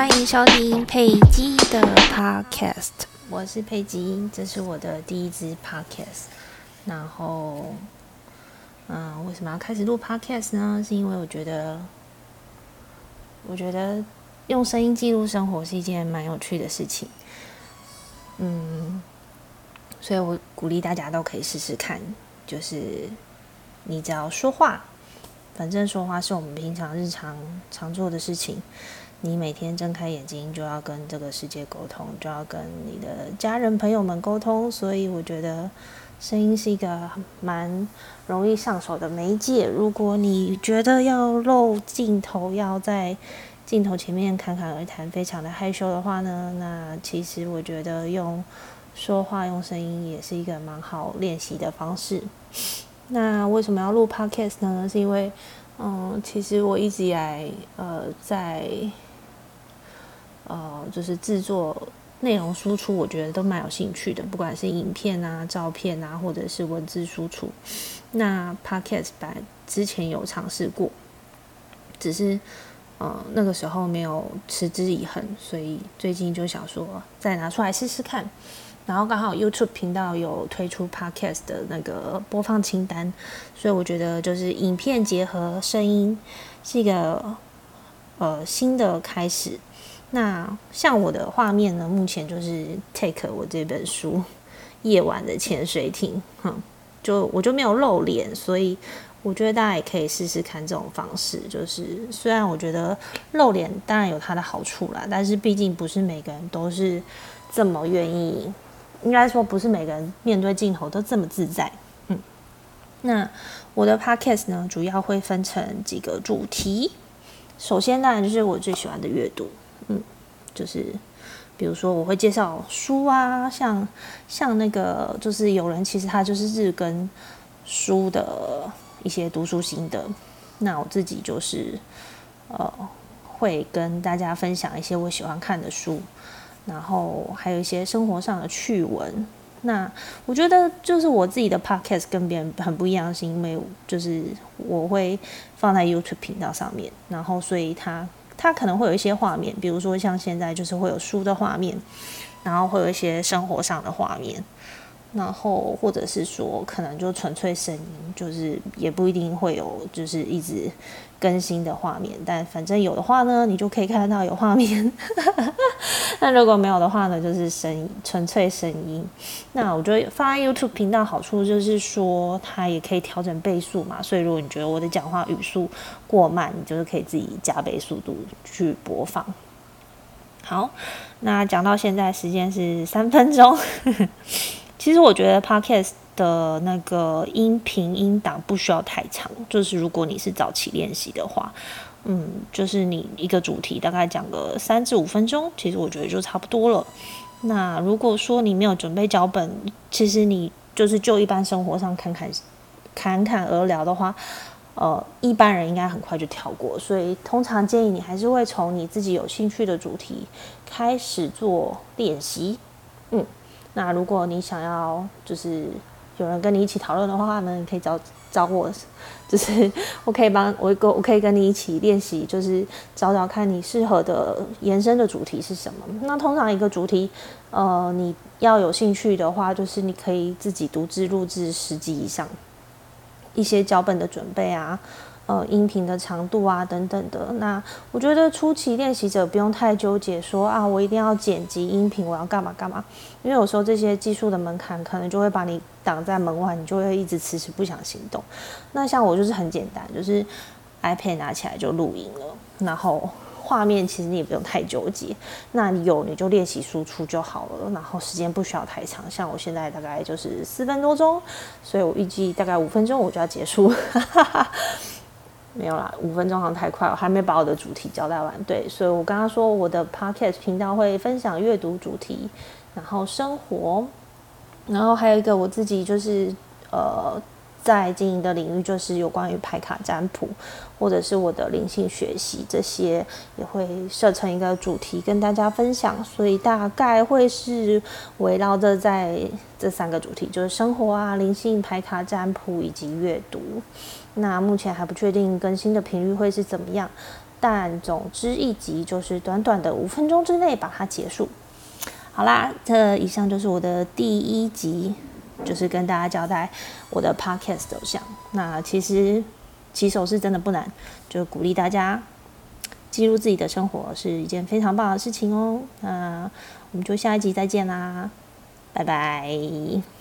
欢迎收听佩姬的 Podcast，我是佩姬，这是我的第一支 Podcast。然后，嗯，为什么要开始录 Podcast 呢？是因为我觉得，我觉得用声音记录生活是一件蛮有趣的事情。嗯，所以我鼓励大家都可以试试看，就是你只要说话。反正说话是我们平常日常常做的事情，你每天睁开眼睛就要跟这个世界沟通，就要跟你的家人朋友们沟通，所以我觉得声音是一个蛮容易上手的媒介。如果你觉得要露镜头，要在镜头前面侃侃而谈，非常的害羞的话呢，那其实我觉得用说话用声音也是一个蛮好练习的方式。那为什么要录 podcast 呢？是因为，嗯，其实我一直以来，呃，在，呃，就是制作内容输出，我觉得都蛮有兴趣的，不管是影片啊、照片啊，或者是文字输出。那 podcast 版之前有尝试过，只是，呃，那个时候没有持之以恒，所以最近就想说，再拿出来试试看。然后刚好 YouTube 频道有推出 Podcast 的那个播放清单，所以我觉得就是影片结合声音是一个呃新的开始。那像我的画面呢，目前就是 Take 我这本书《夜晚的潜水艇》，哼，就我就没有露脸，所以我觉得大家也可以试试看这种方式。就是虽然我觉得露脸当然有它的好处啦，但是毕竟不是每个人都是这么愿意。应该说不是每个人面对镜头都这么自在，嗯。那我的 podcast 呢，主要会分成几个主题。首先当然就是我最喜欢的阅读，嗯，就是比如说我会介绍书啊，像像那个就是有人其实他就是日更书的一些读书心得，那我自己就是呃会跟大家分享一些我喜欢看的书。然后还有一些生活上的趣闻。那我觉得就是我自己的 podcast 跟别人很不一样，是因为就是我会放在 YouTube 频道上面，然后所以它它可能会有一些画面，比如说像现在就是会有书的画面，然后会有一些生活上的画面。然后，或者是说，可能就纯粹声音，就是也不一定会有，就是一直更新的画面。但反正有的话呢，你就可以看到有画面。那如果没有的话呢，就是声音，纯粹声音。那我觉得发 YouTube 频道好处就是说，它也可以调整倍速嘛。所以如果你觉得我的讲话语速过慢，你就是可以自己加倍速度去播放。好，那讲到现在时间是三分钟。其实我觉得 podcast 的那个音频音档不需要太长，就是如果你是早期练习的话，嗯，就是你一个主题大概讲个三至五分钟，其实我觉得就差不多了。那如果说你没有准备脚本，其实你就是就一般生活上侃侃侃侃而聊的话，呃，一般人应该很快就跳过。所以通常建议你还是会从你自己有兴趣的主题开始做练习，嗯。那如果你想要就是有人跟你一起讨论的话呢，你可以找找我，就是 我可以帮我跟我可以跟你一起练习，就是找找看你适合的延伸的主题是什么。那通常一个主题，呃，你要有兴趣的话，就是你可以自己独自录制十集以上，一些脚本的准备啊。呃，音频的长度啊，等等的。那我觉得初期练习者不用太纠结，说啊，我一定要剪辑音频，我要干嘛干嘛。因为有时候这些技术的门槛可能就会把你挡在门外，你就会一直迟迟不想行动。那像我就是很简单，就是 iPad 拿起来就录音了，然后画面其实你也不用太纠结。那你有你就练习输出就好了，然后时间不需要太长。像我现在大概就是四分多钟，所以我预计大概五分钟我就要结束。没有啦，五分钟好像太快，了还没把我的主题交代完。对，所以我刚刚说我的 podcast 频道会分享阅读主题，然后生活，然后还有一个我自己就是呃在经营的领域，就是有关于牌卡占卜，或者是我的灵性学习这些，也会设成一个主题跟大家分享。所以大概会是围绕着在这三个主题，就是生活啊、灵性、牌卡占卜以及阅读。那目前还不确定更新的频率会是怎么样，但总之一集就是短短的五分钟之内把它结束。好啦，这以上就是我的第一集，就是跟大家交代我的 podcast 走向。那其实骑手是真的不难，就鼓励大家记录自己的生活是一件非常棒的事情哦。那我们就下一集再见啦，拜拜。